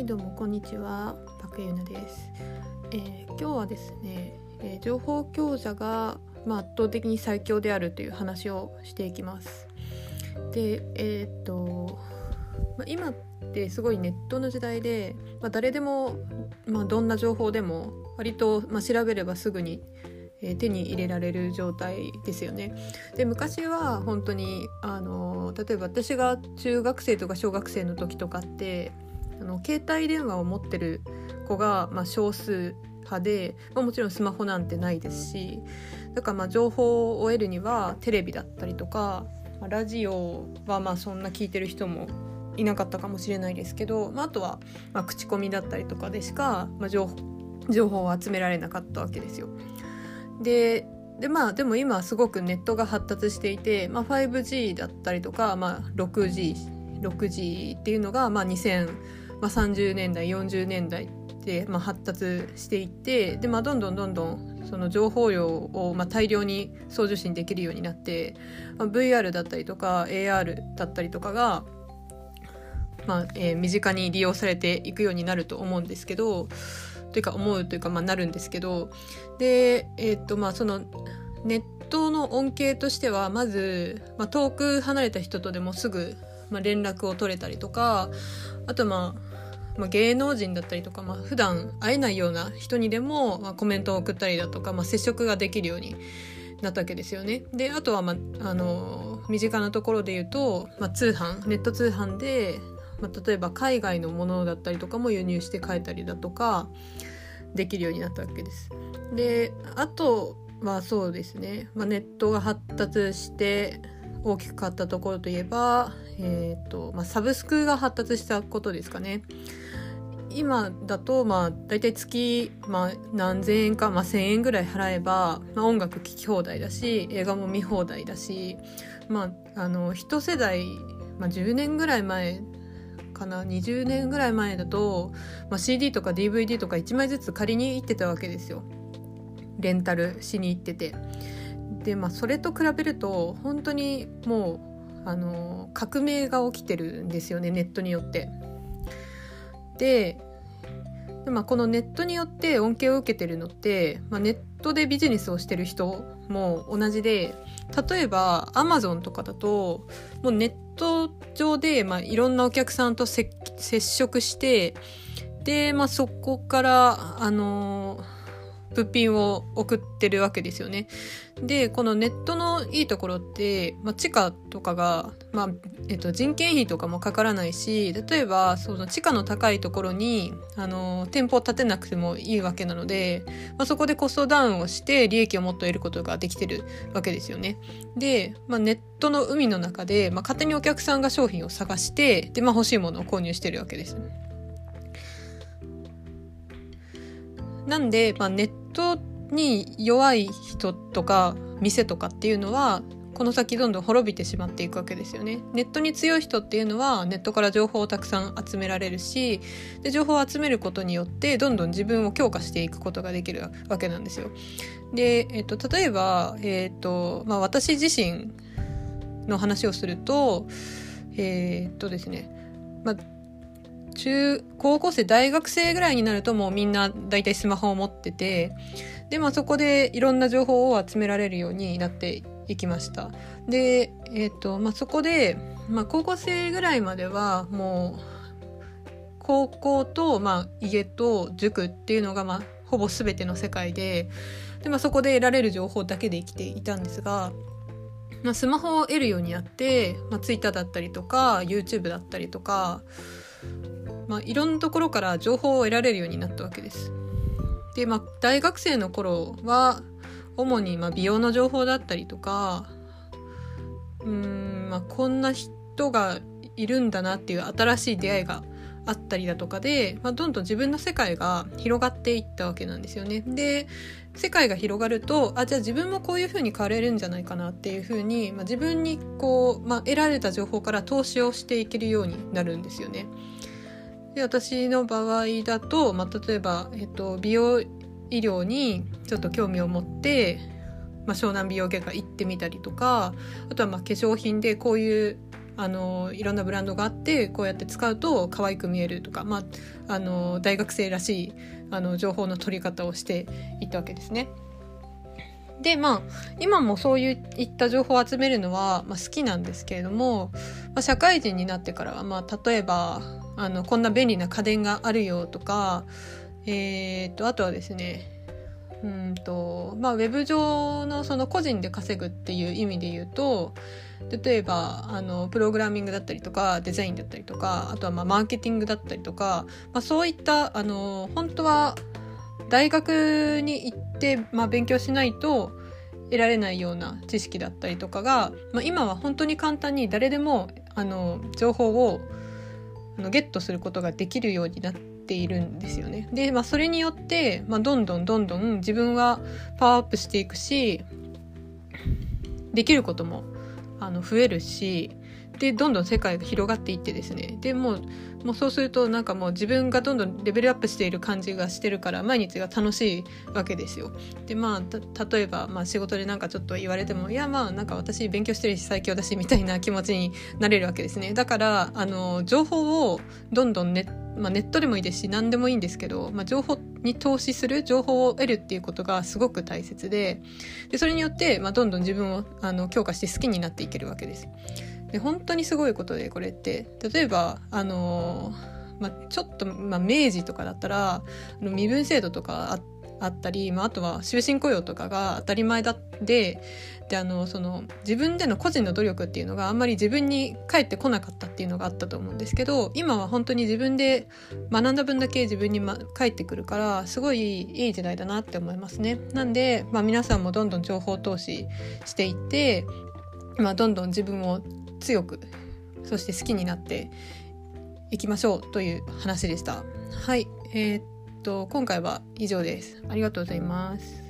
いどうもこんにちは。パクユナです、えー、今日はですね、えー、情報強者が、まあ、圧倒的に最強であるという話をしていきます。でえー、っと、まあ、今ってすごいネットの時代で、まあ、誰でも、まあ、どんな情報でも割と、まあ、調べればすぐにえ手に入れられる状態ですよね。で昔は本当にあの例えば私が中学生とか小学生の時とかってあの携帯電話を持ってる子が、まあ、少数派で、まあ、もちろんスマホなんてないですしだからまあ情報を得るにはテレビだったりとか、まあ、ラジオはまあそんな聞いてる人もいなかったかもしれないですけど、まあ、あとはまあ口コミだったりとかでしか、まあ、情報を集められなかったわけですよ。ででまあでも今すごくネットが発達していて、まあ、5G だったりとか、まあ、6G6G っていうのが、まあ、2030年代40年代で、まあ、発達していってで、まあ、どんどんどんどんその情報量を、まあ、大量に送受信できるようになって、まあ、VR だったりとか AR だったりとかが、まあえー、身近に利用されていくようになると思うんですけどというか思うというか、まあ、なるんですけどで、えー、っとまあそのネットの恩恵としてはまず、まあ、遠く離れた人とでもすぐ、まあ、連絡を取れたりとかあとまあまあ、芸能人だったりとか、まあ普段会えないような人にでも、まあ、コメントを送ったりだとか、まあ、接触ができるようになったわけですよね。であとは、まあ、あの身近なところで言うと、まあ、通販ネット通販で、まあ、例えば海外のものだったりとかも輸入して買えたりだとかできるようになったわけです。であとはそうですね、まあ、ネットが発達して大きく変わったところといえば、えーとまあ、サブスクが発達したことですかね。今だとまあ大体月、まあ、何千円か、まあ、1,000円ぐらい払えば、まあ、音楽聴き放題だし映画も見放題だし、まあ、あの一世代、まあ、10年ぐらい前かな20年ぐらい前だと、まあ、CD とか DVD とか1枚ずつ借りに行ってたわけですよ。レンタルしに行ってて。でまあそれと比べると本当にもうあの革命が起きてるんですよねネットによって。でで、まあ、このネットによって恩恵を受けてるのって、まあ、ネットでビジネスをしてる人も同じで例えばアマゾンとかだともうネット上で、まあ、いろんなお客さんと接触してで、まあ、そこからあのー物品を送ってるわけですよね。で、このネットのいいところって、まあ、地価とかが、まあ、えっと、人件費とかもかからないし、例えば、その地価の高いところに、あの、店舗を建てなくてもいいわけなので、まあ、そこでコストダウンをして利益をもっと得ることができてるわけですよね。で、まあ、ネットの海の中で、まあ、勝手にお客さんが商品を探して、で、まあ、欲しいものを購入してるわけです。なんで、まあ、ネットに弱い人とか店とかっていうのはこの先どんどん滅びてしまっていくわけですよね。ネットに強い人っていうのはネットから情報をたくさん集められるしで情報を集めることによってどんどん自分を強化していくことができるわけなんですよ。で、えっと、例えば、えっとまあ、私自身の話をするとえー、っとですね、まあ中高校生大学生ぐらいになるともうみんな大体スマホを持っててでまあそこでいろんな情報を集められるようになっていきました。でえっ、ー、とまあそこで、まあ、高校生ぐらいまではもう高校と、まあ、家と塾っていうのが、まあ、ほぼ全ての世界でで、まあ、そこで得られる情報だけで生きていたんですが、まあ、スマホを得るようになって、まあ、Twitter だったりとか YouTube だったりとかまあ、いろんなところから情報を得られるようになったわけです。で、まあ、大学生の頃は主にま美容の情報だったりとかうん、まあ、こんな人がいるんだなっていう新しい出会いがあったりだとかで、まあ、どんどん自分の世界が広がっていったわけなんですよね。で世界が広がるとあじゃあ自分もこういうふうに変われるんじゃないかなっていうふうに、まあ、自分にこう、まあ、得られた情報から投資をしていけるようになるんですよね。で私の場合だと、まあ、例えば、えっと、美容医療にちょっと興味を持って、まあ、湘南美容外科行ってみたりとかあとはまあ化粧品でこういうあのいろんなブランドがあってこうやって使うと可愛く見えるとか、まあ、あの大学生らしいあの情報の取り方をしていったわけですね。でまあ今もそういった情報を集めるのは、まあ、好きなんですけれども、まあ、社会人になってからは、まあ、例えばあのこんな便利な家電があるよとか、えーと、あとはですねうんとまあ、ウェブ上のその個人で稼ぐっていう意味で言うと例えばあのプログラミングだったりとかデザインだったりとかあとはまあマーケティングだったりとか、まあ、そういったあの本当は大学に行って、まあ、勉強しないと得られないような知識だったりとかが、まあ、今は本当に簡単に誰でもあの情報をあのゲットすることができるようになっているんですよね。で、まあ、それによって、まあ、どんどんどんどん自分はパワーアップしていくしできることもあの増えるしでどんどん世界が広がっていってですねでもうもうそうするとなんかもう自分がどんどんレベルアップしている感じがしてるから毎日が楽しいわけですよ。でまあ例えば、まあ、仕事でなんかちょっと言われてもいやまあなんか私勉強してるし最強だしみたいな気持ちになれるわけですね。だからあの情報をどんどんネ,、まあ、ネットでもいいですし何でもいいんですけど、まあ、情報に投資する情報を得るっていうことがすごく大切ででそれによって、まあ、どんどん自分をあの強化して好きになっていけるわけです。で本当にすごいことでこれって例えばあのまあ、ちょっと、まあ、明治とかだったらあの身分制度とかあったり、まあ、あとは終身雇用とかが当たり前だでであのその自分での個人の努力っていうのがあんまり自分に返ってこなかったっていうのがあったと思うんですけど今は本当に自分で学んだ分だけ自分に、ま、返ってくるからすごいいい時代だなって思いますね。なんで、まあ、皆さんもどんどん情報投資していって、まあ、どんどん自分を強くそして好きになっていきましょうという話でした。はい、えー、っと今回は以上です。ありがとうございます。